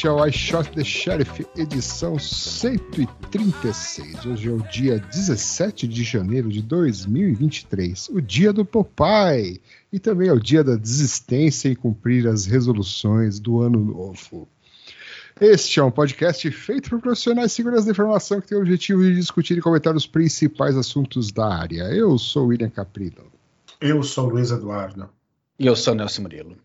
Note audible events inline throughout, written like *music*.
Este é o I Shot the Sheriff, edição 136. Hoje é o dia 17 de janeiro de 2023, o dia do Popeye, e também é o dia da desistência em cumprir as resoluções do ano novo. Este é um podcast feito por profissionais de segurança da informação que tem o objetivo de discutir e comentar os principais assuntos da área. Eu sou William Caprino. Eu sou Luiz Eduardo. E eu sou Nelson Murilo.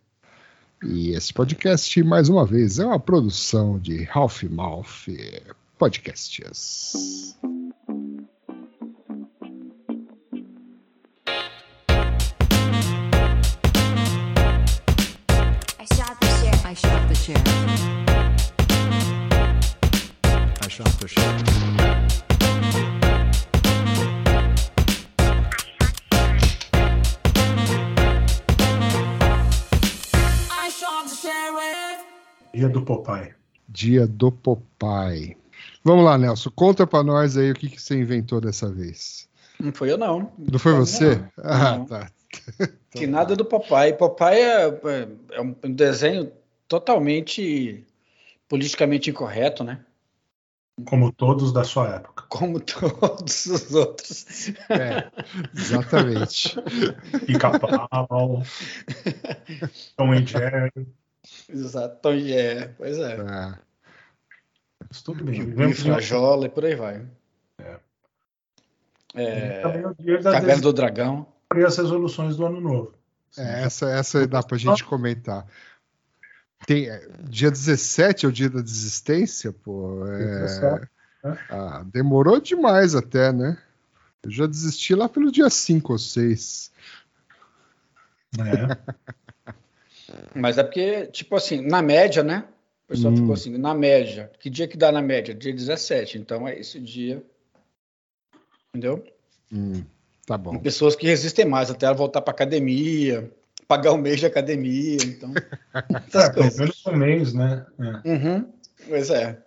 E esse podcast, mais uma vez, é uma produção de Ralph Mouth Podcasts. Do Popeye. Dia do Popeye. Vamos lá, Nelson. Conta pra nós aí o que, que você inventou dessa vez. Não foi eu, não. Não foi você? Não. Ah, Não. tá. Que nada do Popeye. Popeye é, é- é um desenho totalmente politicamente incorreto, né? Como todos da sua época. Como todos os outros. É, exatamente. Pica-pau, *laughs* Tom e Jerry. Exato. Então, é, pois é. É. Mas tudo bem. E Frajola e por aí vai. É, também é o dia da Caverna do Dragão. cumprir as resoluções do ano novo. É, essa, essa dá pra gente comentar. Tem, é, dia 17 é o dia da desistência, pô. é, 17, né? ah, demorou demais até, né? Eu já desisti lá pelo dia 5 ou 6. É. *laughs* Mas é porque, tipo assim, na média, né? O pessoal Hum. ficou assim, na média. Que dia que dá na média? Dia 17. Então é esse dia. Entendeu? Hum, tá bom. Tem pessoas que resistem mais até ela voltar para academia, pagar um mês de academia, então. *laughs* É, Essas pelo coisas. menos um mês, né? É. Uhum. Pois é.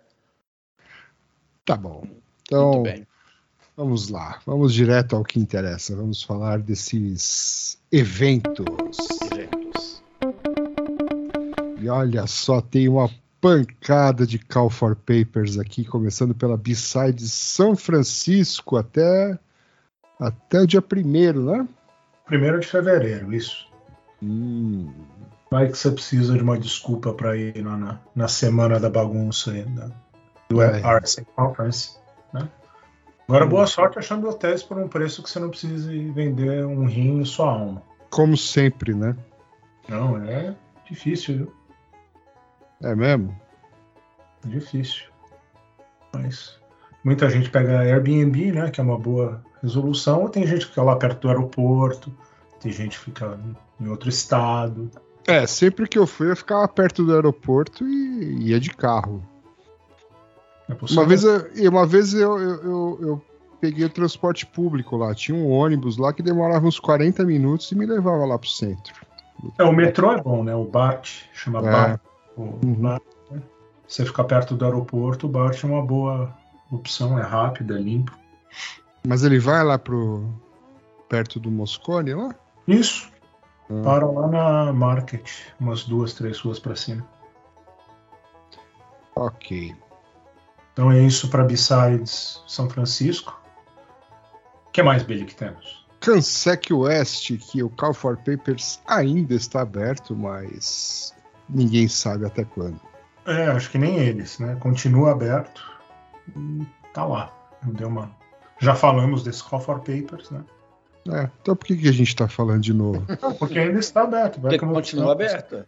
Tá bom. Muito Então, bem. vamos lá. Vamos direto ao que interessa. Vamos falar desses eventos. Eventos. E olha só, tem uma pancada de Call for Papers aqui, começando pela B-Side São Francisco até, até o dia primeiro, né? Primeiro de fevereiro, isso. Hum, Vai que você precisa de uma desculpa para ir na, na semana da bagunça aí, da, do É. RSA Conference. Né? Agora, boa sorte achando hotéis por um preço que você não precise vender um rim e sua alma. como sempre, né? Não, é difícil, viu? É mesmo? Difícil. Mas muita gente pega Airbnb, né? Que é uma boa resolução. Tem gente que fica lá perto do aeroporto, tem gente que fica em outro estado. É, sempre que eu fui, eu ficava perto do aeroporto e ia de carro. É possível. Uma vez, eu, uma vez eu, eu, eu, eu peguei o transporte público lá. Tinha um ônibus lá que demorava uns 40 minutos e me levava lá pro centro. É, o metrô é bom, né? O BART, chama É. BART. Uhum. BART, né? Você ficar perto do aeroporto, o BART é uma boa opção, é rápido, é limpo. Mas ele vai lá pro. perto do Moscone lá? Isso, Ah. para lá na Market, umas duas, três ruas para cima. Ok. Então é isso para B-Sides São Francisco. O que mais, Billy, que temos? Cansec West, que o Call for Papers ainda está aberto, mas ninguém sabe até quando. É, acho que nem eles, né? Continua aberto e tá lá. Deu uma... Já falamos desse Call for Papers, né? É, então por que, que a gente está falando de novo? *laughs* Não, porque ainda está aberto. Vai Porque continua aberta.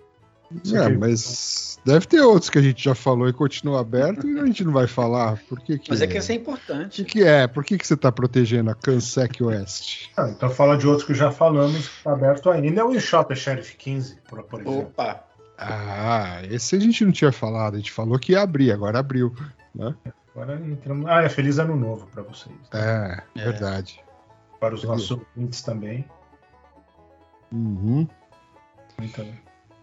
Isso É, aqui- mas deve ter outros que a gente já falou e continua aberto e a gente não vai falar. Por que, que Mas é que isso é O importante. que, que é? Por que, que você está protegendo a Cansec West? Ah, então fala de outros que já falamos que está aberto ainda. É o eShop Sheriff 15, por, por exemplo. Opa! Ah, esse a gente não tinha falado. A gente falou que ia abrir, agora abriu. Agora entramos. Ah, é Feliz Ano Novo para vocês. É, É. verdade. Para os nossos ouvintes também. Uhum. Muita,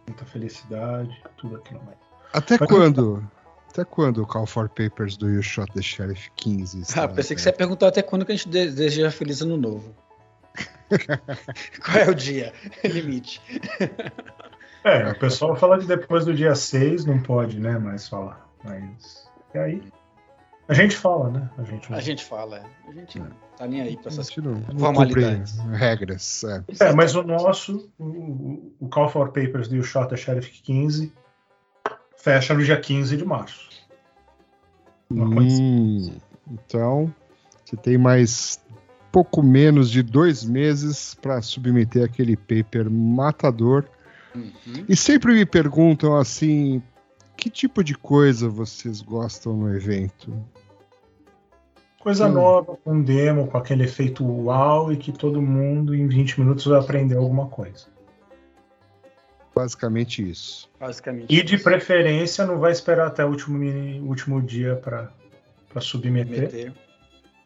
muita felicidade, tudo aquilo mais. Até Mas- quando? Até quando o Call for Papers do You Shot the Sheriff 15? está Ah, pensei que você ia perguntar até quando que a gente de- deseja feliz ano novo. *laughs* Qual é o dia *laughs* limite? É, o pessoal fala que depois do dia 6 não pode, né, mais falar. Mas. E aí? A gente fala, né? A gente, A gente fala, é. a gente não tá nem aí pra essas não, não formalidades. regras. é. É, mas o nosso, o, o- Call for Papers e o Shot Sheriff 15 fecha no dia 15 de março. Hum, então, você tem mais pouco menos de dois meses para submeter aquele paper matador. Uhum. E sempre me perguntam assim: que tipo de coisa vocês gostam no evento? Coisa Hum. nova, com demo, com aquele efeito uau e que todo mundo em 20 minutos vai aprender alguma coisa. Basicamente isso. Basicamente. E de isso. preferência não vai esperar até o último, mini- último dia para submeter. Meter.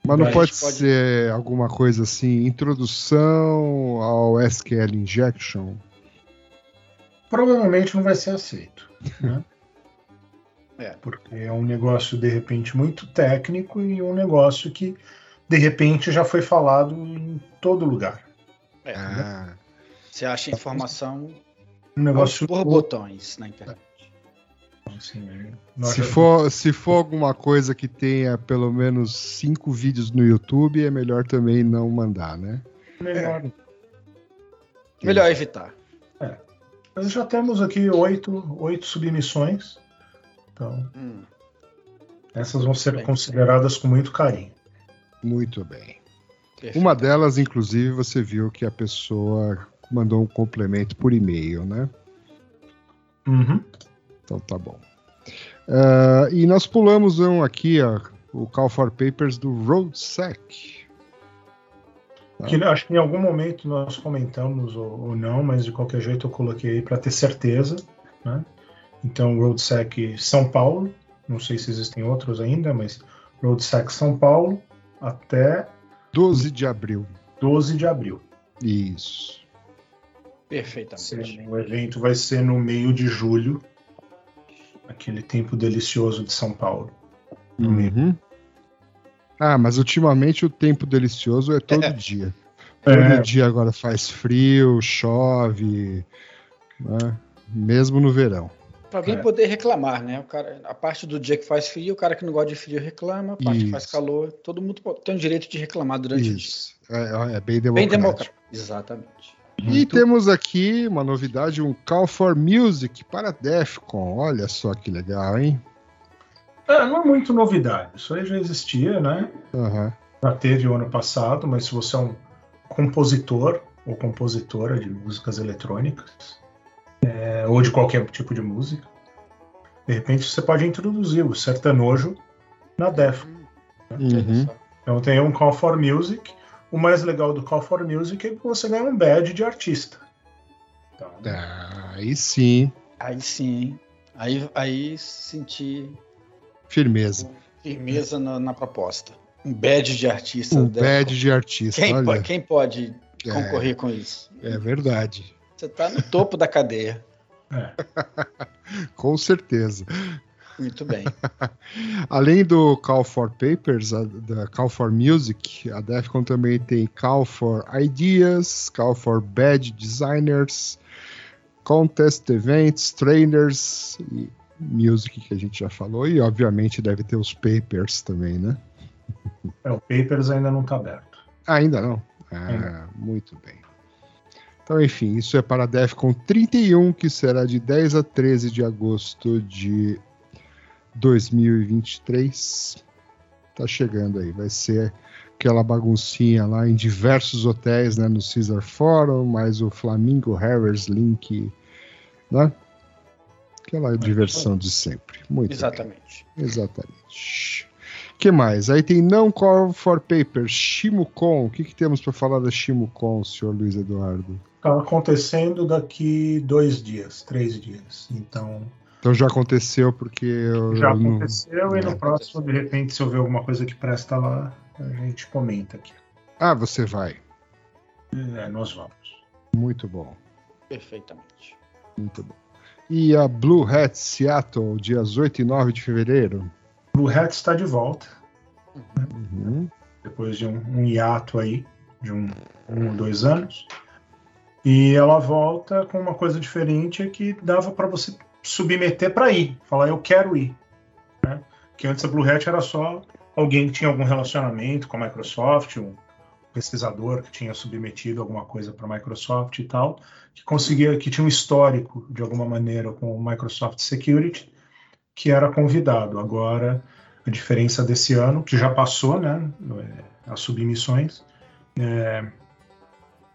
Mas não Mas pode, pode- ser alguma coisa assim, introdução ao SQL Injection? Provavelmente não vai ser aceito. *laughs* Né? É. Porque é um negócio, de repente, muito técnico e um negócio que, de repente, já foi falado em todo lugar. É, Ah, Você acha informação Um negócio borbotões na internet. assim, nós se, já- for, se for alguma coisa que tenha pelo menos cinco vídeos no YouTube, é melhor também não mandar, né? melhor. Melhor evitar. Mas já temos aqui oito, oito submissões. Então, Hum, essas vão ser Bem. consideradas com muito carinho. Muito bem. perfeito. Uma delas, inclusive, você viu que a pessoa mandou um complemento por e-mail, né? Uhum. Então tá bom. Ah, e nós pulamos um aqui, ó, o Call for Papers do RoadSec. Que, acho que em algum momento nós comentamos ou, ou não, mas de qualquer jeito eu coloquei aí para ter certeza. Né? Então, RoadSec São Paulo, não sei se existem outros ainda, mas RoadSec São Paulo até 12 de abril. 12 de abril. Isso. Perfeitamente. O evento vai ser no meio de julho, aquele tempo delicioso de São Paulo. Uhum. Ah, mas ultimamente o tempo delicioso é todo dia. Todo É. dia agora faz frio, chove, né? mesmo no verão. Para alguém É. poder reclamar, né? O cara, a parte do dia que faz frio, o cara que não gosta de frio reclama, a parte que faz Isso. calor, todo mundo tem o direito de reclamar durante o dia. Isso. É, é bem Bem democrático. democrático. Exatamente. E Muito- temos aqui uma novidade, um Call for Music para Defcon. Olha só que legal, hein? É, não é muito novidade. Isso aí já existia, né? Aham. Já teve o ano passado, mas se você é um compositor ou compositora de músicas eletrônicas, é, ou de qualquer tipo de música, de repente você pode introduzir o sertanojo na Def. Uhum. Então tem um Call for Music. O mais legal do Call for Music é que você ganha um badge de artista. Então, Ah, Aí sim, Aí sim? Aí, aí senti firmeza. firmeza na, na proposta. Um badge de artista. Um deve- badge de artista, Quem, olha. pode, quem pode É. concorrer com isso? É verdade. Você tá no topo da cadeia. é. *laughs* Com certeza. Muito bem. *laughs* Além do Call for Papers, a, da Call for Music, a Defcon também tem Call for Ideas, Call for Badge Designers, Contest Events, Trainers e Music, que a gente já falou, e obviamente deve ter os Papers também, né? É, o Papers ainda não está aberto. Ah, ainda não? Ah, Ainda. muito bem. Então, enfim, isso é para a DEFCON 31, que será de 10 a 13 de agosto de 2023. Tá chegando aí, vai ser aquela baguncinha lá em diversos hotéis, né, no Caesar Forum, mais o Flamingo Harris Link, né? Aquela diversão de sempre. Muito bem. Exatamente. Exatamente. que mais? Aí tem não call for paper, Shimocon. O que, que temos para falar da Shimocon, senhor Luiz Eduardo? Está acontecendo daqui dois dias, três dias. Então, Então já aconteceu porque eu, já eu não- aconteceu e é. no próximo, de repente, se houver alguma coisa que presta lá, a gente comenta aqui. Ah, você vai. É, nós vamos. Muito bom, Perfeitamente. muito bom. E a Blue Hat Seattle, dias 8 e 9 de fevereiro. Blue Hat está de volta, Uhum. depois de um, um hiato aí, de um, um ou dois anos. E ela volta com uma coisa diferente que dava para você submeter para ir, falar eu quero ir. Né? Que antes a Blue Hat era só alguém que tinha algum relacionamento com a Microsoft, um pesquisador que tinha submetido alguma coisa para a Microsoft e tal, que conseguia, que tinha um histórico de alguma maneira com o Microsoft Security, que era convidado. Agora a diferença desse ano, que já passou, né, as submissões, é,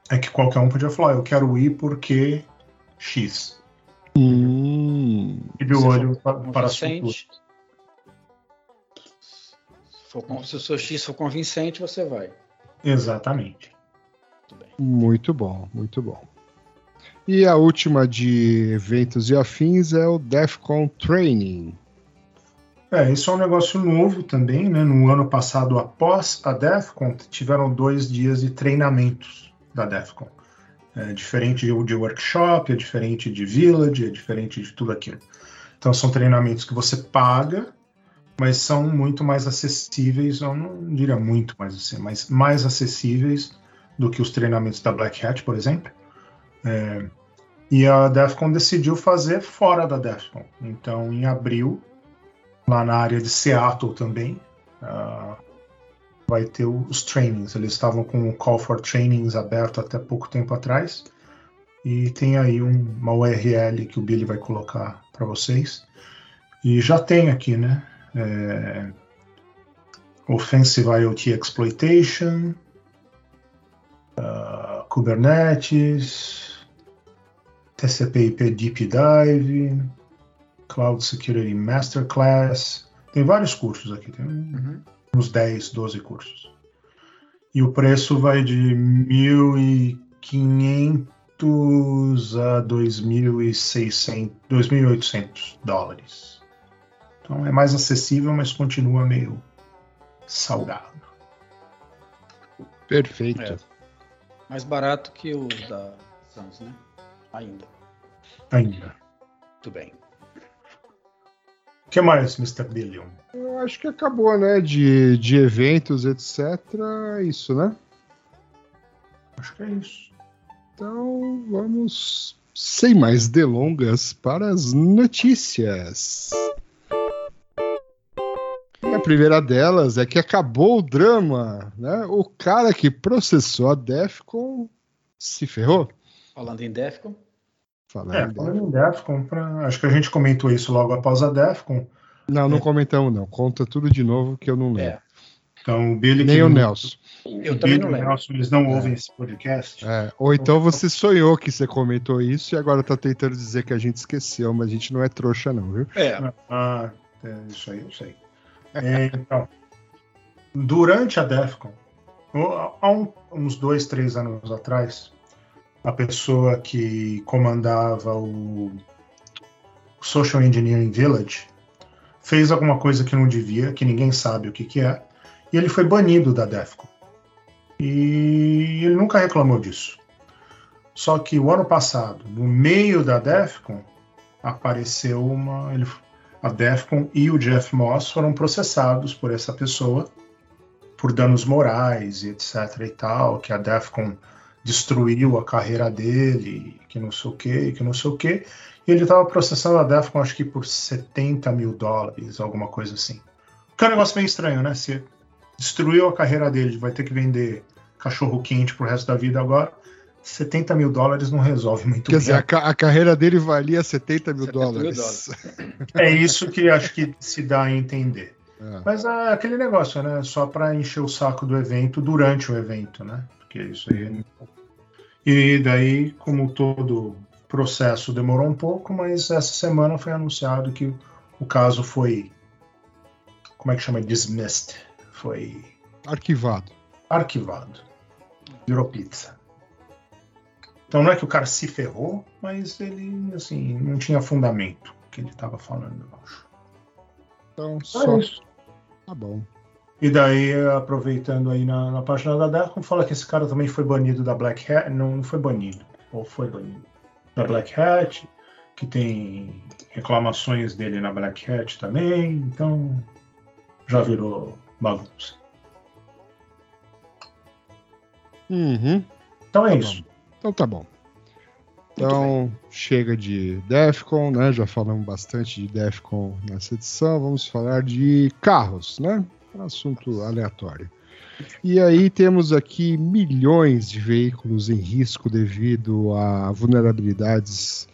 é que qualquer um podia falar, eu quero ir porque X. Hum, E Se olho para convincente, se, for se o seu X for convincente, você vai. Exatamente. Muito bom, muito bom. E a última de eventos e afins é o DEFCON Training. É, isso é um negócio novo também, né? No ano passado, após a DEFCON, tiveram dois dias de treinamentos da DEFCON. É diferente de workshop, é diferente de village, é diferente de tudo aquilo. Então são treinamentos que você paga, mas são muito mais acessíveis, eu não diria muito mais assim, mas mais acessíveis do que os treinamentos da Black Hat, por exemplo. É, e a DEFCON decidiu fazer fora da DEFCON. Então, em abril, lá na área de Seattle também, ah, vai ter os trainings. Eles estavam com o Call for Trainings aberto até pouco tempo atrás. E tem aí um- uma URL que o Billy vai colocar para vocês. E já tem aqui, né? É, Offensive IoT Exploitation, ah, Kubernetes, TCP/IP Deep Dive, Cloud Security Masterclass. Tem vários cursos aqui, tem Uhum. uns 10, 12 cursos. E o preço vai de 1.500 a 2.600, 2.800 dólares. Então é mais acessível, mas continua meio salgado. Perfeito. É. Mais barato que os da Sans, né? Ainda. Ainda. Muito bem. O que mais, Mr. Billion? Eu acho que acabou, né? De, de eventos, etc. É Isso, né? Acho que é isso. Então vamos, sem mais delongas, para as notícias. A primeira delas é que acabou o drama, né? O cara que processou a Defcon se ferrou. Falando em Defcon, Falando É, em falando em DEFCON, pra- acho que a gente comentou isso logo após a DEFCON. Não, não É. comentamos não. Conta tudo de novo que eu não lembro. É. Então, o Billy Nem que o Nelson. eu o também Billy não e o lembro. Nelson, eles não ouvem esse podcast. É, ou então você sonhou que você comentou isso e agora tá tentando dizer que a gente esqueceu, mas a gente não é trouxa não, viu? É, Ah, é, isso aí eu sei. É, então, durante a DEFCON, há um- uns dois, três anos atrás, a pessoa que comandava o Social Engineering Village fez alguma coisa que não devia, que ninguém sabe o que, que é, e ele foi banido da DEFCON. E ele nunca reclamou disso. Só que o ano passado, no meio da DEFCON, apareceu uma. Ele, a DEFCON e o Jeff Moss foram processados por essa pessoa por danos morais e etc e tal, que a DEFCON destruiu a carreira dele, que não sei o que, que não sei o que. E ele estava processando a DEFCON acho que por 70 mil dólares, alguma coisa assim. Que é um negócio meio estranho, né? Se destruiu a carreira dele, vai ter que vender cachorro quente pro resto da vida agora. 70 mil dólares não resolve muito Quer bem. dizer, a, ca- a carreira dele valia 70 mil 70 mil dólares. É isso que acho que se dá a entender. É. Mas é aquele negócio, né? Só para encher o saco do evento durante o evento, né? Porque isso aí. E daí, como todo processo demorou um pouco, mas essa semana foi anunciado que o caso foi. Como é que chama? Dismissed. Foi Arquivado. arquivado. Virou pizza. Então não é que o cara se ferrou, mas ele, assim, não tinha fundamento o que ele estava falando, eu acho. Então, Só só. isso. Tá bom. E daí, aproveitando aí na, na página da Defcon, fala que esse cara também foi banido da Black Hat. Não, não foi banido. Ou foi banido. Da Black Hat, que tem reclamações dele na Black Hat também. Então, já virou bagunça. Uhum. Então é Tá isso. bom. Então tá bom. Então, chega de Defcon, né? Já falamos bastante de Defcon nessa edição. Vamos falar de carros, né? Um assunto aleatório. E aí temos aqui milhões de veículos em risco devido a vulnerabilidades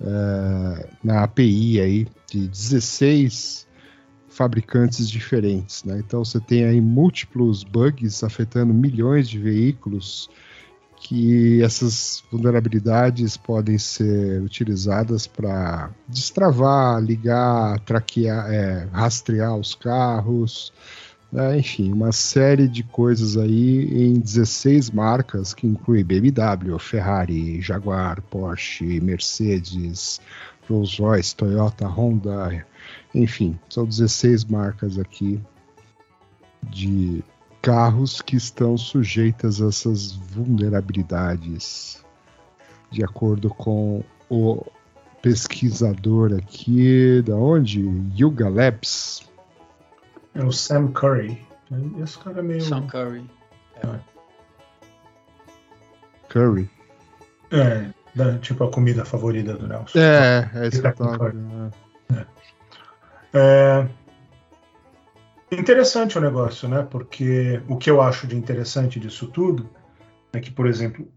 eh, na API aí de 16 fabricantes diferentes, né? Então você tem aí múltiplos bugs afetando milhões de veículos que essas vulnerabilidades podem ser utilizadas para destravar, ligar, traquear, é, rastrear os carros, né? enfim, uma série de coisas aí em 16 marcas que inclui BMW, Ferrari, Jaguar, Porsche, Mercedes, Rolls-Royce, Toyota, Honda, enfim, são 16 marcas aqui de carros que estão sujeitas a essas vulnerabilidades, de acordo com o pesquisador aqui, da onde? Yuga Labs. É o Sam Curry. Esse cara é meio. Sean Curry. Curry. É, da- tipo a comida favorita do Nelson. É, é isso que eu tava. Curry. é. É interessante o negócio, né? Porque o que eu acho de interessante disso tudo é que, por exemplo,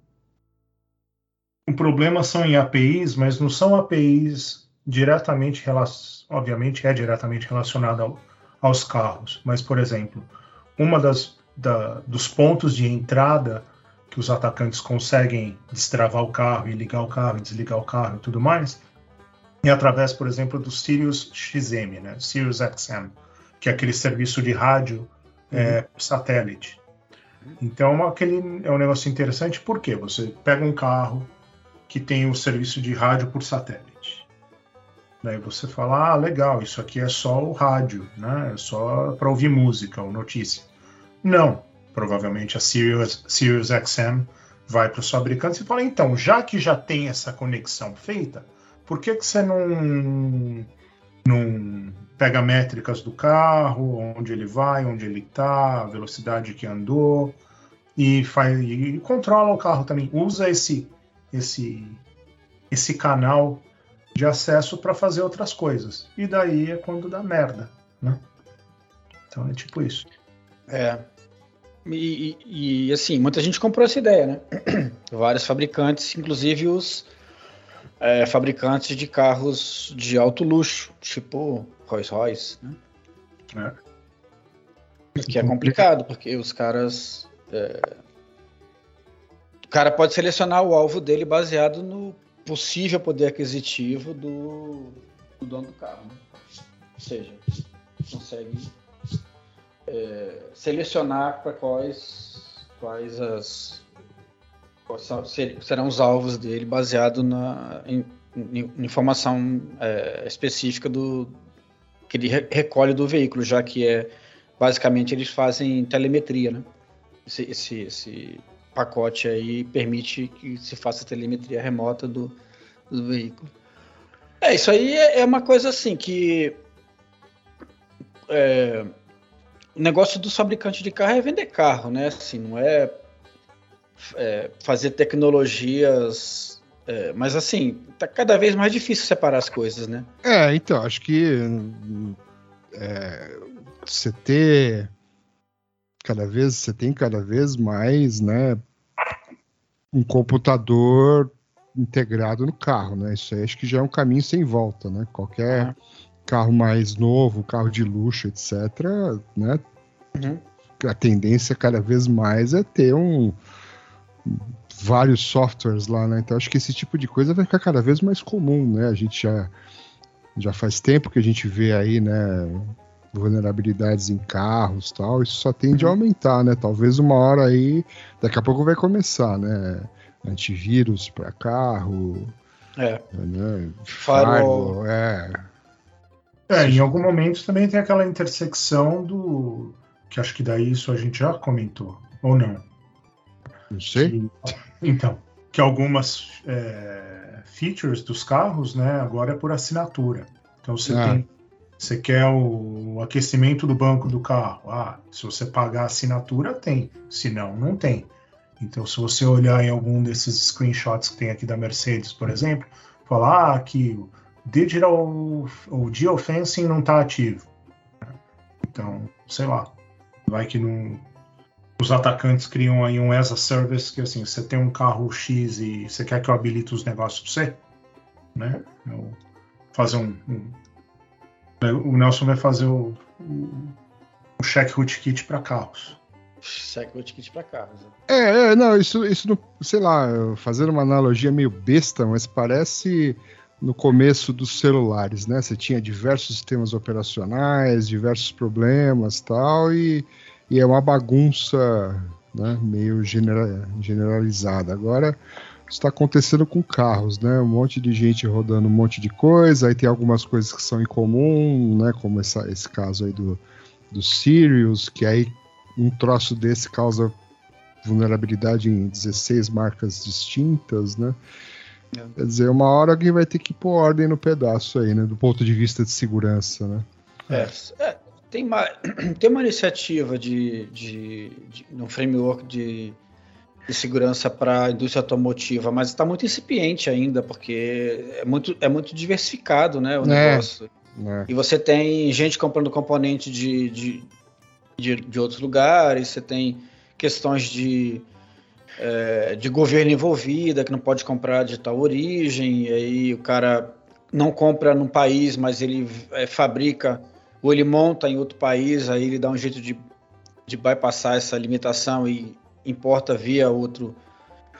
o problema são em APIs, mas não são APIs diretamente relacionadas, obviamente é diretamente relacionado ao- aos carros, mas, por exemplo, uma das da- dos pontos de entrada que os atacantes conseguem destravar o carro e ligar o carro, e desligar o carro e tudo mais, é através, por exemplo, do Sirius XM, né? Sirius XM, que é aquele serviço de rádio é, por satélite. Então, aquele é um negócio interessante porque você pega um carro que tem o serviço de rádio por satélite. Daí você fala, ah, legal, isso aqui é só o rádio, né? É só para ouvir música ou notícia. Não, provavelmente a Sirius, Sirius XM vai para os fabricantes e fala, então, já que já tem essa conexão feita, por que, que você não, não pega métricas do carro, onde ele vai, onde ele está, a velocidade que andou, e, faz, e controla o carro também. Usa esse, esse, esse canal de acesso para fazer outras coisas. E daí é quando dá merda. Né? Então é tipo isso. É. E, e- e, assim, muita gente comprou essa ideia, né? *clears throat* Vários fabricantes, inclusive os é, fabricantes de carros de alto luxo, tipo Rolls Royce, né? Que é complicado, porque os caras. é, O cara pode selecionar o alvo dele baseado no possível poder aquisitivo do, do dono do carro. né? Ou seja, consegue é, selecionar para quais, quais as quais serão os alvos dele baseado na em, em informação é, específica do que ele re- recolhe do veículo, já que é basicamente eles fazem telemetria, né? Esse, esse, esse pacote aí permite que se faça telemetria remota do, do veículo. É, isso aí é, é uma coisa assim que é, o negócio dos fabricantes de carro é vender carro, né? Assim, não é, é, fazer tecnologias. É, mas assim, tá cada vez mais difícil separar as coisas, né? É, então, acho que é, você ter cada vez, você tem cada vez mais, né, um computador integrado no carro, né? Isso aí acho que já é um caminho sem volta, né? Qualquer carro mais novo, carro de luxo, etc, né? Uhum. A tendência cada vez mais é ter um vários softwares lá, né? Então acho que esse tipo de coisa vai ficar cada vez mais comum, né? A gente já já faz tempo que a gente vê aí, né, vulnerabilidades em carros, tal. Isso só tende a aumentar, né? Talvez uma hora aí, daqui a pouco vai começar, né? Antivírus para carro, É. né? Firewall. Firewall, é. É, em algum momento também tem aquela intersecção do. Que acho que daí isso a gente já comentou, ou não? Não sei. Então, que algumas é, features dos carros, né, agora é por assinatura. Então você Ah. tem. Você quer o aquecimento do banco do carro. Ah, se você pagar a assinatura, tem. Se não, não tem. Então, se você olhar em algum desses screenshots que tem aqui da Mercedes, por exemplo, falar ah, que o digital, o geofencing não está ativo. Então, sei lá, vai que não, os atacantes criam aí um as a service que assim, você tem um carro X e você quer que eu habilite os negócios para você, né? Eu fazer um, um, o Nelson vai fazer o, o, o check rootkit para carros. Check rootkit para carros. É, é, não, isso, isso não, sei lá, fazendo uma analogia meio besta, mas parece no começo dos celulares, né? Você tinha diversos sistemas operacionais, diversos problemas tal, e, e é uma bagunça né, meio genera, generalizada. Agora está acontecendo com carros, né? Um monte de gente rodando um monte de coisa, aí tem algumas coisas que são em comum, né? Como essa, esse caso aí do, do Sirius, que aí um troço desse causa vulnerabilidade em 16 marcas distintas, né? É. Quer dizer, uma hora alguém vai ter que pôr ordem no pedaço aí, né? Do ponto de vista de segurança, né? É, é tem, uma, *clears throat* tem uma iniciativa de, de, de um framework de, de segurança para a indústria automotiva, mas está muito incipiente ainda, porque é muito, é muito diversificado, né? O é, negócio. É. E você tem gente comprando componente de, de, de, de outros lugares, você tem questões de é, de governo envolvida, que não pode comprar de tal origem, e aí o cara não compra num país, mas ele é, fabrica ou ele monta em outro país, aí ele dá um jeito de, de bypassar essa limitação e importa via outro,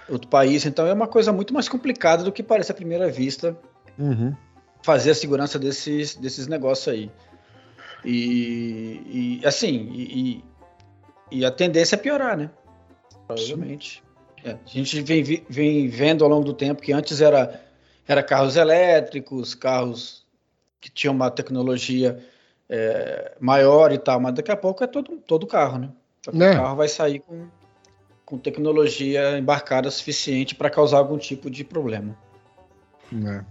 outro país. Então é uma coisa muito mais complicada do que parece à primeira vista uhum. fazer a segurança desses, desses negócios aí. E, e assim, e, e, a tendência é piorar, né? Provavelmente. É, a gente vem, vem vendo ao longo do tempo que antes era, era carros elétricos, carros que tinham uma tecnologia é, maior e tal, mas daqui a pouco é todo, todo carro, né? O é. carro vai sair com, com tecnologia embarcada suficiente para causar algum tipo de problema. É.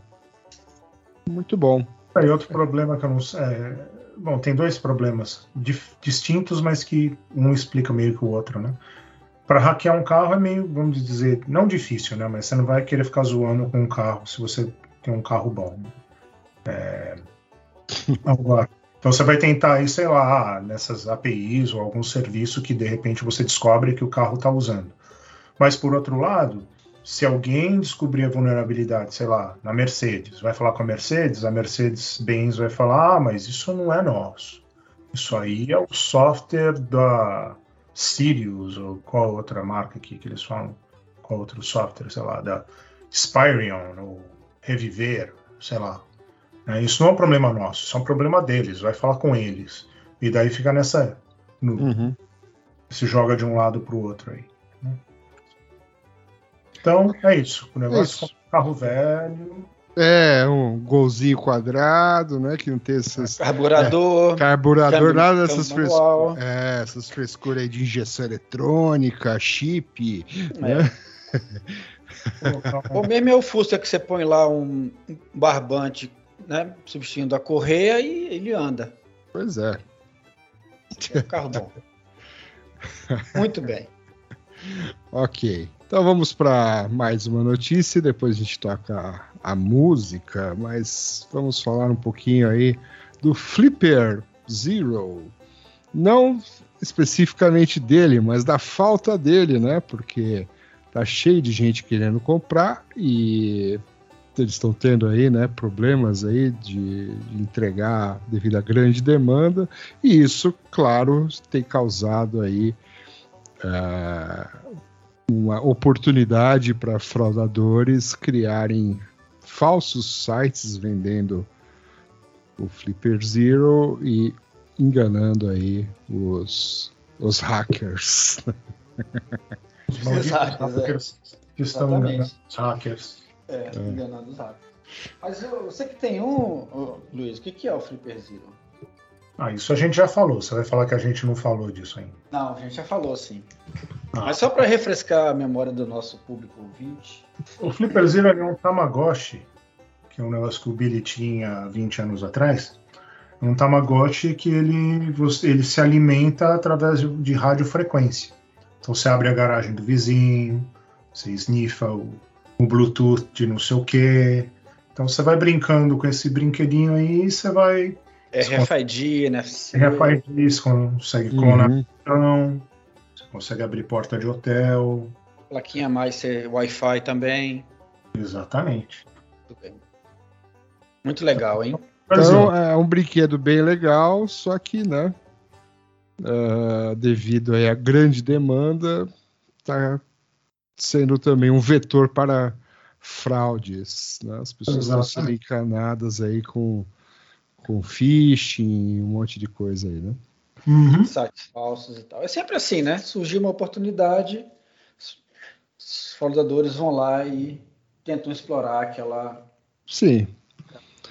Muito bom. E outro problema que eu não sei. É, bom, tem dois problemas distintos, mas que um explica meio que o outro, né? para hackear um carro é meio, vamos dizer, não difícil, né? Mas você não vai querer ficar zoando com um carro se você tem um carro bom. É... *laughs* Agora, então você vai tentar aí, sei lá, nessas APIs ou algum serviço que de repente você descobre que o carro está usando. Mas por outro lado, se alguém descobrir a vulnerabilidade, sei lá, na Mercedes, vai falar com a Mercedes, a Mercedes-Benz vai falar, ah, mas isso não é nosso. Isso aí é o software da Sirius ou qual outra marca aqui que eles falam, qual outro software, sei lá, da Spyrion ou Reviver, sei lá. É, isso não é um problema nosso, isso é um problema deles, vai falar com eles. E daí fica nessa. No, uhum. Se joga de um lado para o outro aí. Né? Então é isso. O negócio é, é um carro velho, é, um golzinho quadrado, né? Que não tem essas. Carburador. É, carburador, nada dessas frescuras. É, essas frescuras aí de injeção eletrônica, chip. É. *laughs* Né? Ou mesmo é o Fusca que você põe lá um barbante, né? Substituindo a correia e ele anda. Pois é. É um carro bom. *laughs* Muito bem. ok. Então vamos para mais uma notícia, depois a gente toca a, a, música, mas vamos falar um pouquinho aí do Flipper Zero. Não especificamente dele, mas da falta dele, né? Porque tá cheio de gente querendo comprar e eles estão tendo aí, né, problemas aí de, de, entregar devido à grande demanda e isso, claro, tem causado aí uh, uma oportunidade para fraudadores criarem falsos sites vendendo o Flipper Zero e enganando aí os, os hackers. Os hackers que estão enganando os hackers. É, é. hackers. Mas você que tem um, Luiz, o que, que é o Flipper Zero? Ah, isso a gente já falou. Você vai falar que a gente não falou disso ainda. Não, a gente já falou, sim. Ah. Mas só para refrescar a memória do nosso público ouvinte. O Flipper Zero é um Tamagotchi, que é um negócio que o Billy tinha 20 anos atrás. É um Tamagotchi que ele, ele se alimenta através de radiofrequência. Então você abre a garagem do vizinho, você sniffa o, o Bluetooth de não sei o quê. Então você vai brincando com esse brinquedinho aí e você vai. RFID, NFC. RFID, você consegue clonar Uhum. então, você consegue abrir porta de hotel. Plaquinha mais ser Wi-Fi também. Exatamente. Tudo bem. Muito legal, hein? Então é um brinquedo bem legal, só que, né, ah, devido aí à grande demanda, está sendo também um vetor para fraudes. Né? As pessoas estão sendo Exatamente. encanadas aí com, com phishing, um monte de coisa aí, né? Uhum. Sites falsos e tal. É sempre assim, né? Surgiu uma oportunidade, os- os fraudadores vão lá e tentam explorar aquela Sim,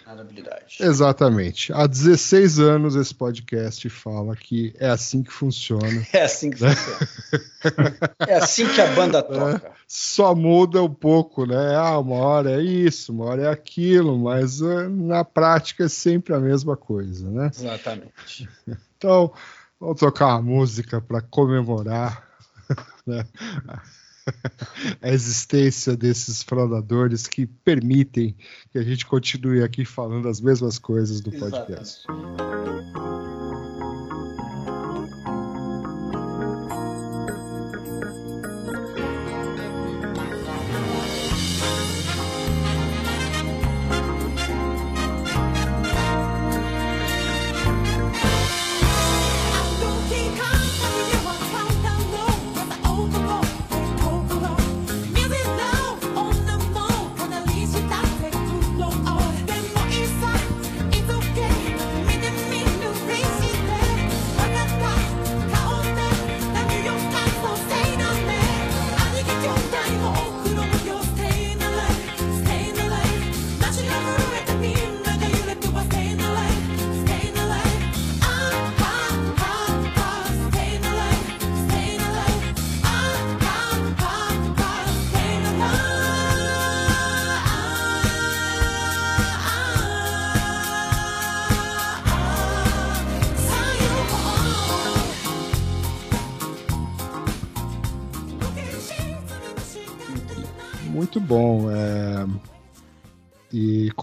vulnerabilidade. exatamente. Há 16 anos esse podcast fala que é assim que funciona. *laughs* É assim que funciona. é assim que a banda toca. Só muda um pouco, né? Ah, uma hora é isso, uma hora é aquilo, mas ah, na prática é sempre a mesma coisa, né? Exatamente. Então, vamos tocar uma música para comemorar *laughs* né, *laughs* a existência desses fraudadores que permitem que a gente continue aqui falando as mesmas coisas do podcast. Muito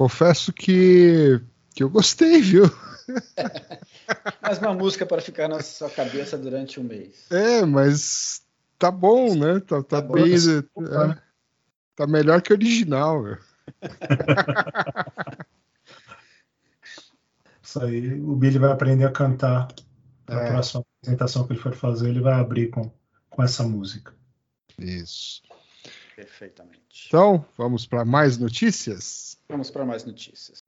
confesso que, que eu gostei, viu? *laughs* Mais uma música para ficar na sua cabeça durante um mês. É, mas tá bom, né? Tá, tá Tá bom. bem. é, tá melhor que o original. meu. *laughs* Isso aí, o Billy vai aprender a cantar. Na É. próxima apresentação que ele for fazer, ele vai abrir com, com essa música. Isso. Perfeitamente. Então, vamos para mais notícias? Vamos para mais notícias.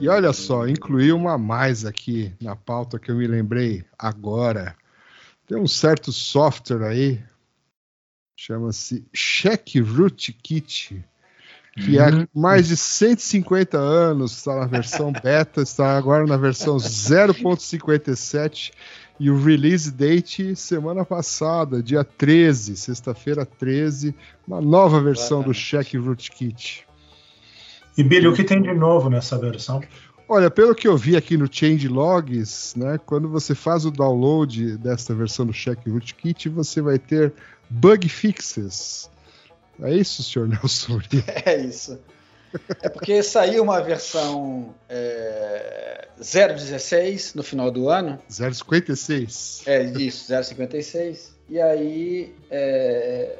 E olha só, incluí uma a mais aqui na pauta que eu me lembrei agora. Tem um certo software aí, chama-se Check Root Kit, que há Uhum. mais de 150 anos está na versão *laughs* beta, está agora na versão 0.57 e o release date semana passada, dia 13, sexta-feira 13, uma nova versão do. Check Root Kit. E Billy, o que tem de novo nessa versão? Olha, pelo que eu vi aqui no Changelogs, né, quando você faz o download desta versão do Check Root Kit, você vai ter bug fixes. É isso, senhor Nelson? *laughs* É isso. É porque saiu uma versão é, 016 no final do ano. 056. É isso, 056. E aí é,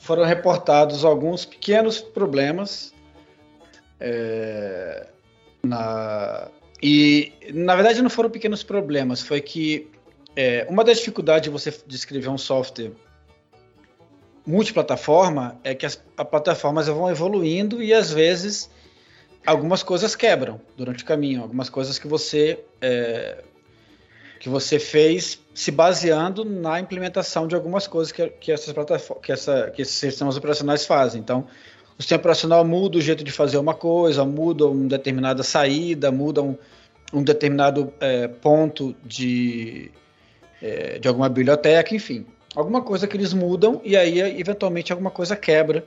foram reportados alguns pequenos problemas. é, na, e, na verdade, não foram pequenos problemas, foi que é, uma das dificuldades de você de escrever um software multiplataforma é que as, as plataformas vão evoluindo e às vezes algumas coisas quebram durante o caminho, algumas coisas que você é, que você fez se baseando na implementação de algumas coisas que, que essas plataformas, que, essa, que esses sistemas operacionais fazem. Então, o sistema operacional muda o jeito de fazer uma coisa, muda uma determinada saída, muda um, um determinado é, ponto de, é, de alguma biblioteca, enfim. Alguma coisa que eles mudam e aí, eventualmente, alguma coisa quebra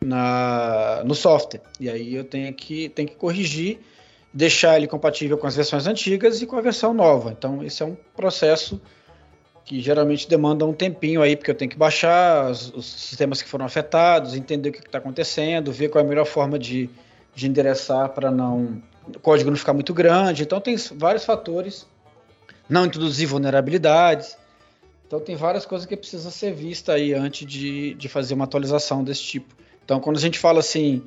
na, no software. E aí eu tenho que, tenho que corrigir, deixar ele compatível com as versões antigas e com a versão nova. Então, esse é um processo que geralmente demandam um tempinho aí, porque eu tenho que baixar os, os sistemas que foram afetados, entender o que está acontecendo, ver qual é a melhor forma de, de endereçar para não o código não ficar muito grande. Então tem vários fatores. Não introduzir vulnerabilidades. Então tem várias coisas que precisa ser vista aí antes de, de fazer uma atualização desse tipo. Então quando a gente fala assim,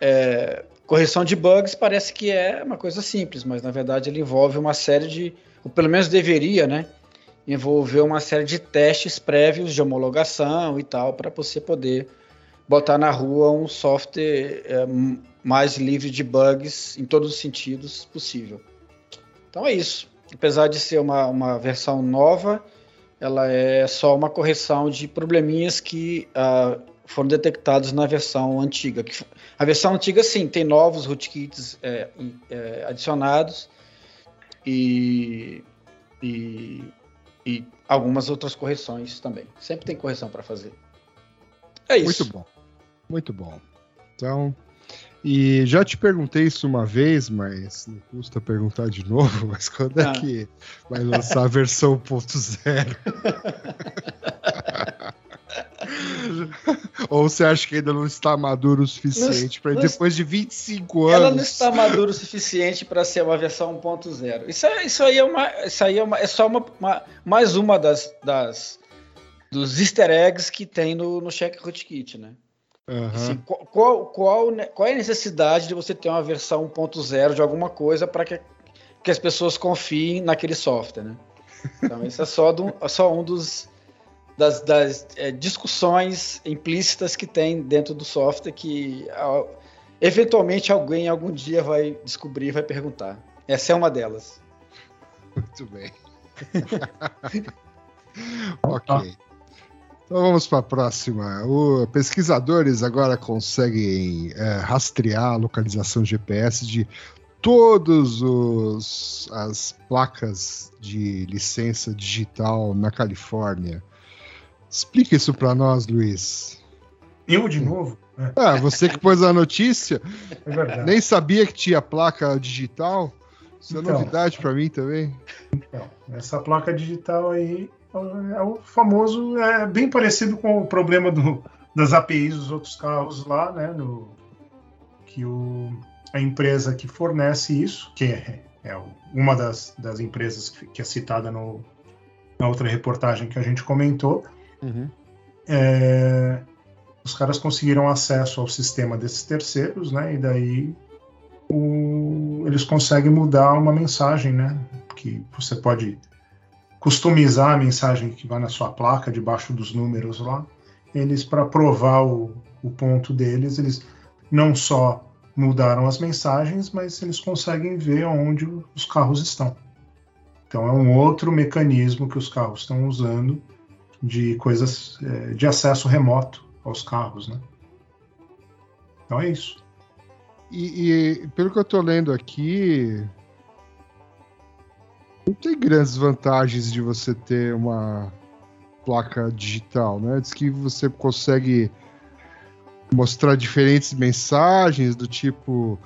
é, correção de bugs parece que é uma coisa simples, mas na verdade ele envolve uma série de, ou pelo menos deveria, né? envolver uma série de testes prévios de homologação e tal, para você poder botar na rua um software é, mais livre de bugs em todos os sentidos possível. Então é isso. Apesar de ser uma, uma versão nova, ela é só uma correção de probleminhas que uh, foram detectados na versão antiga. A versão antiga, sim, tem novos rootkits é, é, adicionados e, e e algumas outras correções também. Sempre tem correção para fazer. É isso. Muito bom. Muito bom. Então, e já te perguntei isso uma vez, mas não custa perguntar de novo, *laughs* mas quando é ah. é que vai lançar a versão 1.0? *laughs* Ou você acha que ainda não está maduro o suficiente para depois de 25 anos? Ela não está madura o suficiente para ser uma versão 1.0. Isso, é, isso aí é uma, isso aí é, uma, é só uma, uma, mais uma das, das dos Easter eggs que tem no, no Check Rootkit, né? Uhum. Assim, qual, qual, qual é a necessidade de você ter uma versão 1.0 de alguma coisa para que, que as pessoas confiem naquele software, né? Então, isso é só, do, só um dos, das, das é, discussões implícitas que tem dentro do software que eventualmente alguém algum dia vai descobrir e vai perguntar. Essa é uma delas. Muito bem. *laughs* ok. Então vamos para a próxima. O, pesquisadores agora conseguem é, rastrear a localização GPS de todas as placas de licença digital na Califórnia. Explica isso para nós, Luiz. Eu de novo? É. Ah, você que pôs a notícia. *laughs* É verdade. Nem sabia que tinha placa digital. Isso é então, novidade para mim também. Então, essa placa digital aí é o famoso, é bem parecido com o problema do, das APIs dos outros carros lá, né? No, que o, a empresa que fornece isso, que é, é uma das, das empresas que é citada no, na outra reportagem que a gente comentou, Uhum. É, os caras conseguiram acesso ao sistema desses terceiros, né? E daí o, eles conseguem mudar uma mensagem, né? Que você pode customizar a mensagem que vai na sua placa, debaixo dos números lá. Eles, para provar o, o ponto deles, eles não só mudaram as mensagens, mas eles conseguem ver onde os carros estão. Então é um outro mecanismo que os carros estão usando de coisas é, de acesso remoto aos carros, né? Então é isso. E, e pelo que eu estou lendo aqui, não tem grandes vantagens de você ter uma placa digital, né? Diz que você consegue mostrar diferentes mensagens do tipo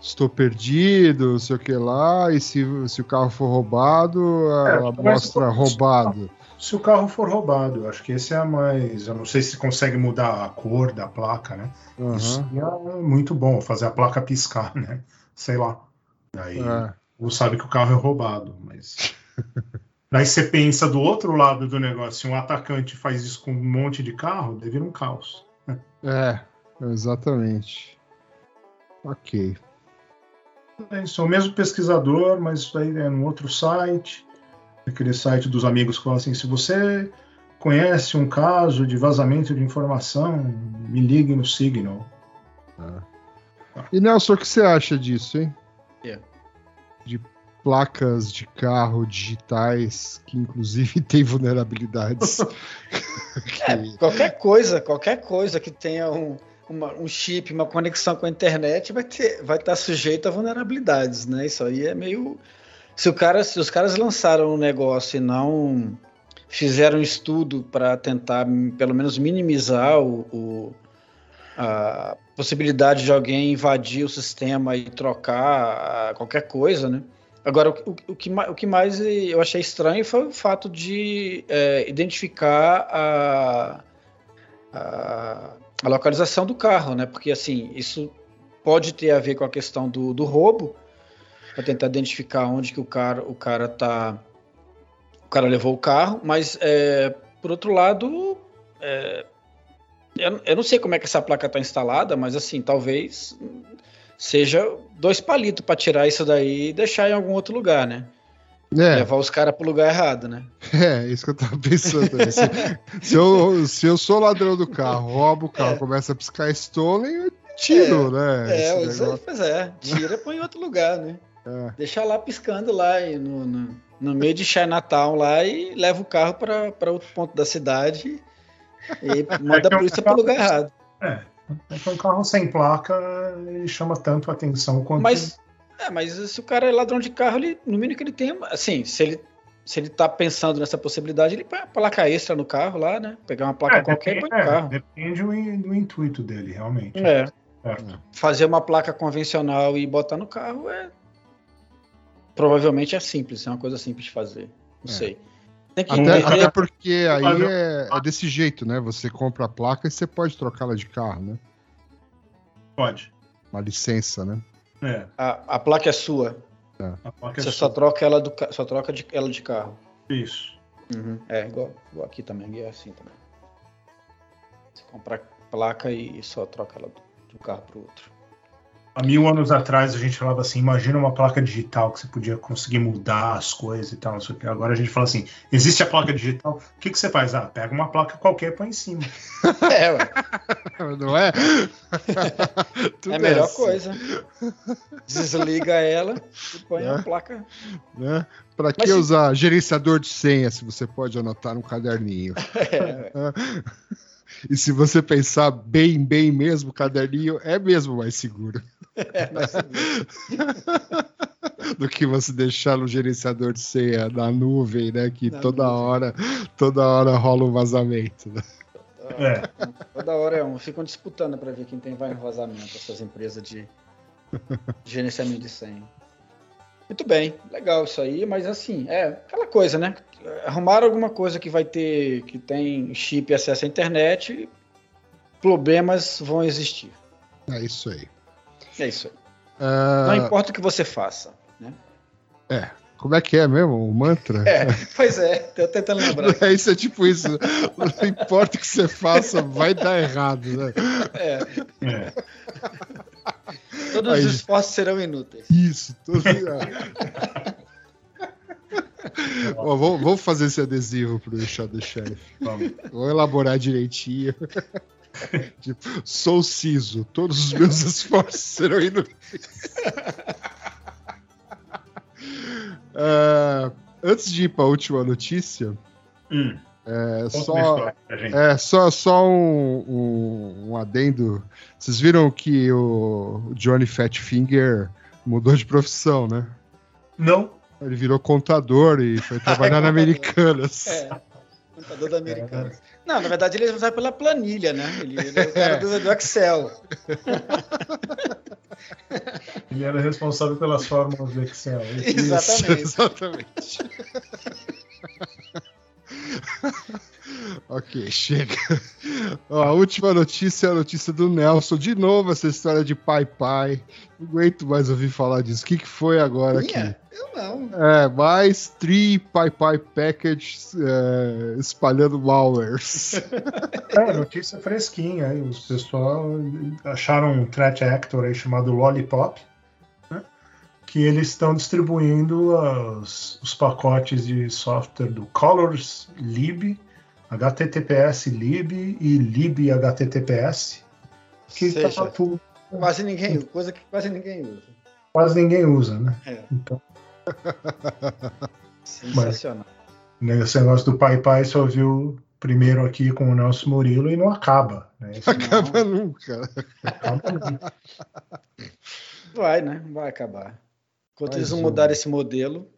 estou perdido, sei o que lá, e se, se o carro for roubado, ela é, mostra roubado se o carro for roubado. Acho que esse é a mais. Eu não sei se consegue mudar a cor da placa, né? Uhum. Isso é muito bom, fazer a placa piscar, né? Sei lá. Daí é. Você sabe que o carro é roubado, mas. *laughs* Daí você pensa do outro lado do negócio, se um atacante faz isso com um monte de carro, deve vir um caos. *laughs* É, exatamente. Ok. É, sou o mesmo pesquisador, mas isso aí é num outro site aquele site dos amigos que fala assim: se você conhece um caso de vazamento de informação, me ligue no Signal. Ah. E Nelson, o que você acha disso, hein? De placas de carro digitais que inclusive *laughs* tem vulnerabilidades. *laughs* é, qualquer coisa, qualquer coisa que tenha um, uma, um chip, uma conexão com a internet vai ter, vai estar sujeito a vulnerabilidades, né? Isso aí é meio se, o cara, se os caras lançaram um negócio e não fizeram um estudo para tentar pelo menos minimizar o, o, a possibilidade de alguém invadir o sistema e trocar qualquer coisa, né? Agora, o, o, que, o que mais eu achei estranho foi o fato de é, identificar a, a, a localização do carro, né? Porque, assim, isso pode ter a ver com a questão do, do roubo, para tentar identificar onde que o cara, o cara tá... O cara levou o carro, mas, é, por outro lado, é, eu, eu não sei como é que essa placa está instalada, mas, assim, talvez seja dois palitos para tirar isso daí e deixar em algum outro lugar, né? É, Levar os caras pro lugar errado, né? é, isso que eu tava pensando. Se, se eu, se eu sou ladrão do carro, roubo o carro, É. começa a piscar Stolen, eu tiro, né? É, isso, negócio. pois é. Tira, põe em outro lugar, né? É. Deixa lá piscando lá e no, no, no meio de Chinatown lá e leva o carro para outro ponto da cidade e manda que a é um polícia pro lugar errado. É. É que um carro sem placa ele chama tanto atenção quanto. Mas, é, mas se o cara é ladrão de carro, ele, no mínimo que ele tem, assim, se ele se ele tá pensando nessa possibilidade, ele põe a placa extra no carro lá, né? Pegar uma placa É, qualquer e põe no é, carro. depende do, do intuito dele, realmente. É. Certo. Fazer uma placa convencional e botar no carro é. Provavelmente é simples, é uma coisa simples de fazer. Não É. sei. Tem que Até, até porque aí é, é desse jeito, né? Você compra a placa e você pode trocá-la de carro, né? Pode. Uma licença, né? É, A, a placa é sua. a placa é Você só sua. troca ela do só troca de, ela de carro. Isso. É igual, igual aqui também, é assim também. Você compra a placa e só troca ela do, de um carro pro outro. Há mil anos atrás a gente falava assim: imagina uma placa digital que você podia conseguir mudar as coisas e tal. Não sei o que. Agora a gente fala assim: existe a placa digital, o que, que você faz? Ah, pega uma placa qualquer e põe em cima. *laughs* É, ué, *laughs* Não é? *laughs* Tudo é a melhor assim, coisa. Desliga ela e põe É. a placa. Né? Pra que Mas se- usar gerenciador de senha se você pode anotar num caderninho? É. E se você pensar bem, bem mesmo, caderninho é mesmo mais seguro *laughs* É, mas *laughs* do que você deixar no gerenciador de senha na nuvem, né? Que Na toda nuvem. hora, toda hora rola um vazamento. né? É. Toda hora é um. Ficam disputando para ver quem tem vai no vazamento, essas empresas de de gerenciamento de senha. Muito bem, legal isso aí, mas assim, é aquela coisa, né? Arrumar alguma coisa que vai ter, que tem chip e acesso à internet, problemas vão existir. É isso aí. É isso aí. Ah, Não importa o que você faça. Né? como é que é mesmo? O mantra? É, pois é, tô tentando lembrar. *laughs* É, isso é tipo isso. Não importa o que você faça, vai dar errado, né? É, É. todos Aí. os esforços serão inúteis. Isso. Tudo... Ó, vamos, vamos fazer esse adesivo pro chá do chefe. Vou elaborar direitinho. tipo, sou ciso, todos os meus esforços serão inúteis. Ah, antes de ir para a última notícia, Hum, é só, é, só, só um, um, um adendo. Vocês viram que o Johnny Fatfinger mudou de profissão, né? Não. Ele virou contador e foi trabalhar na *laughs* Americanas. É, contador da Americana. Não, na verdade ele vai pela planilha, né? Ele, ele é o cara do, do Excel. *laughs* Ele era responsável pelas fórmulas do Excel. Isso. Exatamente. *laughs* ok, chega. Ó, a última notícia é a notícia do Nelson. De novo, essa história de pai pai. Não aguento mais ouvir falar disso. O que, que foi agora aqui? Minha? Eu não. É, mais Tree Pai Pai Package é, espalhando malwares. *laughs* É, notícia fresquinha. Aí. Os pessoal acharam um threat actor aí chamado Lollipop, né? que eles estão distribuindo as- os pacotes de software do Colors Lib, HTTPS Lib e Lib HTTPS, que tá Seja, tudo- quase ninguém usa, coisa que quase ninguém usa. quase ninguém usa, né? É. Então, *laughs* Sensacional. né, esse negócio do Pai Pai só viu primeiro aqui com o Nelson Murilo e não acaba. Né? Esse Acaba nunca. acaba nunca. Vai, né? Vai acabar. Enquanto eles não mudarem esse modelo,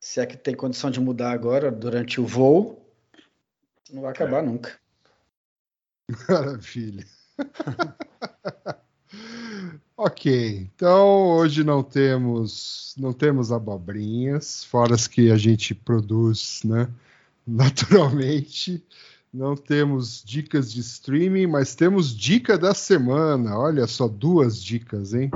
se é que tem condição de mudar agora durante o voo, não vai acabar nunca. *laughs* Maravilha. *laughs* Ok, então hoje não temos não temos abobrinhas, fora as que a gente produz, né? *laughs* Naturalmente. Não temos dicas de streaming, mas temos dica da semana. Olha só, duas dicas, hein?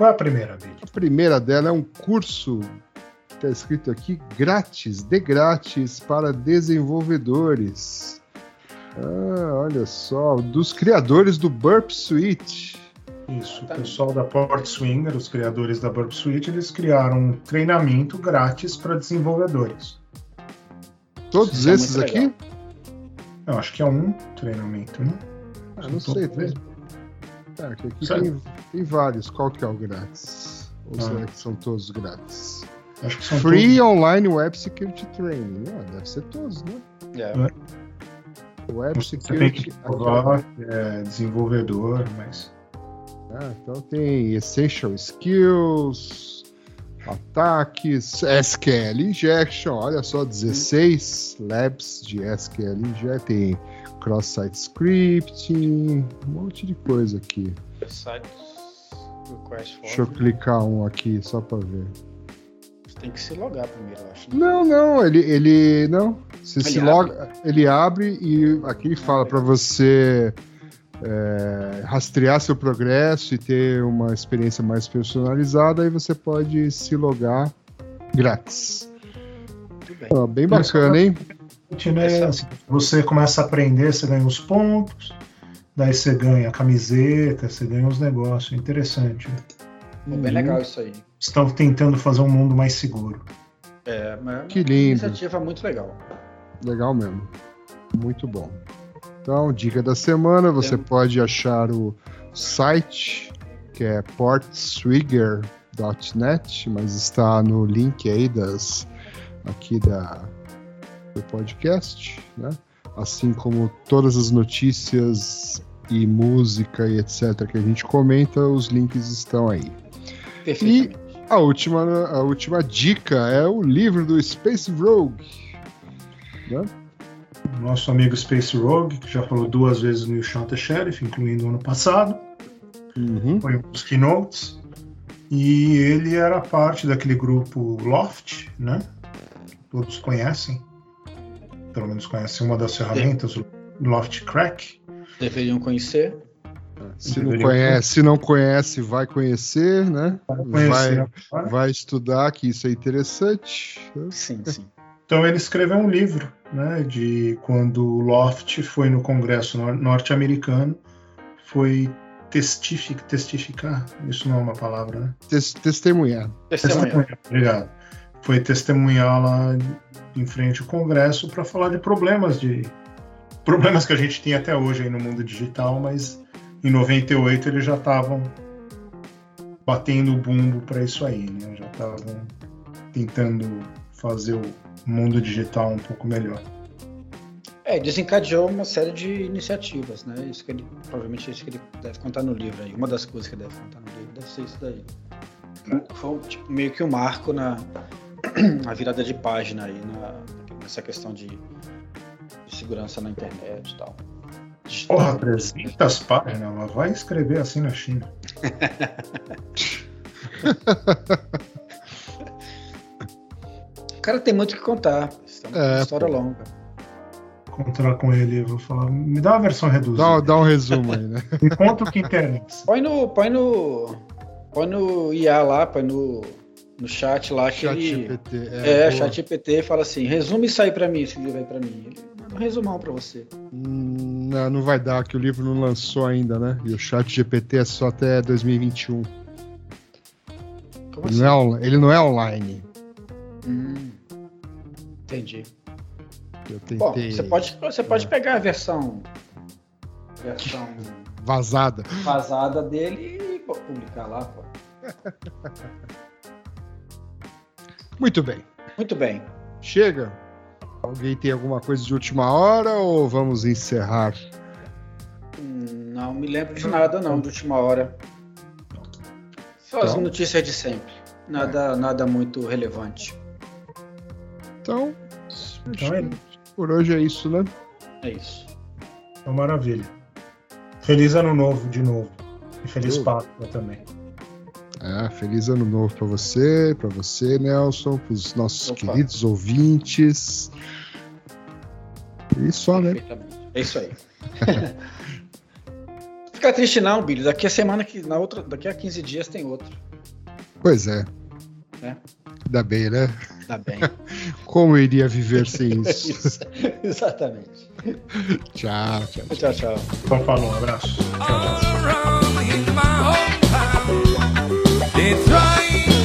Qual é a primeira, Billy? A primeira dela é um curso, está escrito aqui, grátis, de grátis para desenvolvedores. Ah, olha só, dos criadores do Burp Suite. Isso, o pessoal da Port Swinger, os criadores da Burp Suite, eles criaram um treinamento grátis para desenvolvedores. Todos Isso é esses muito aqui? legal. Eu acho que é um treinamento, né? Ah, não São sei. Tem, tá, que aqui tem, tem vários. Qual que é o grátis? Ou Ah. será que são todos grátis? Acho que são Free Online Web Security Training. Ah, deve ser todos, né? É. Web todos. Tem que Security. provar que é desenvolvedor, mas Ah, então tem Essential Skills, ataques, SQL Injection, olha só, 16 labs de SQL Injection, tem Cross-Site Scripting, um monte de coisa aqui. Deixa eu clicar um aqui só para ver. Você tem que se logar primeiro, eu acho. né? Não, não, ele, ele não. Você Ele se abre? loga, ele abre e aqui ele fala para você é, rastrear seu progresso e ter uma experiência mais personalizada, aí você pode se logar grátis. Ó, bem bacana, hein? Né, Essa- assim, você começa a aprender, você ganha os pontos, daí você ganha a camiseta, você ganha os negócios. Interessante. Pô, Bem legal isso aí. Estão tentando fazer um mundo mais seguro. É, mas Que é uma lindo. iniciativa muito legal. Legal mesmo. Muito bom. Então, dica da semana, você Tem- pode achar o site, que é portswigger.net, mas está no link aí das aqui da do podcast, né? Assim como todas as notícias e música e etc que a gente comenta, os links estão aí. Perfeitamente. A última, a última dica é o livro do Space Rogue. Né? Nosso amigo Space Rogue, que já falou duas vezes no the Sheriff, incluindo ano passado, Uhum. foi um dos keynotes. E ele era parte daquele grupo Loft, né? Todos conhecem. Pelo menos conhecem uma das ferramentas, o Loft Crack. Deveriam conhecer. Se não, conhece, se não conhece, vai conhecer, né? Conhecer Vai, vai estudar, que isso é interessante. Sim, sim. Então ele escreveu um livro, né, de quando o Loft foi no Congresso nor- norte-americano, foi testific, testificar, isso não é uma palavra, né? Tes- testemunhar. Testemunha. Obrigado. Foi testemunhar lá em frente ao Congresso para falar de problemas de problemas que a gente tem até hoje aí no mundo digital, mas em 98 eles já estavam batendo o bumbo para isso aí, né? Já estavam tentando fazer o mundo digital um pouco melhor. É, desencadeou uma série de iniciativas, né? Isso que ele, provavelmente isso que ele deve contar no livro aí. Uma das coisas que ele deve contar no livro deve ser isso daí. Foi tipo, meio que um marco na a virada de página aí na, nessa questão de, de segurança na internet e tal. Porra, 300 páginas, ela vai escrever assim na China. O cara tem muito o que contar. É uma É, história pô. longa. Encontrar com ele, eu vou falar, me dá uma versão reduzida. Dá, dá um resumo aí, né? Me conta o que interessa. Põe no. Põe no. Põe no IA lá, põe no, no chat lá que Chat ele. GPT. É, boa. chat GPT fala assim, resume isso aí pra mim, esse livro aí pra mim. Ele manda um resumão pra você. Hum, Não, não vai dar, que o livro não lançou ainda, né? E o chat GPT é só até 2021. Como Ele assim? não é, ele não é online. Hum, entendi. Eu Bom, tentei. você pode, você pode É. pegar a versão, versão Vazada. vazada dele e publicar lá, pô. *laughs* Muito bem. Muito bem. Chega? Alguém tem alguma coisa de última hora ou vamos encerrar? Não me lembro de nada não, de última hora. Só as Então. notícias de sempre. Nada, nada muito relevante. Então, Então é, por hoje é isso, né? É isso. então maravilha. Feliz ano novo de novo. E feliz Páscoa também. É, feliz ano novo para você, para você, Nelson, para os nossos Opa. queridos ouvintes. E só, né? Perfeitamente. É isso aí. *laughs* Fica triste não, Billy. Daqui a semana que na outra, daqui a 15 dias tem outro. Pois é. É. Ainda bem, né? Tá bem. *laughs* Como eu iria viver sem *laughs* isso? Isso. Exatamente. tchau, tchau. Tchau, tchau. Então falou, um abraço. Tchau, tchau. trying.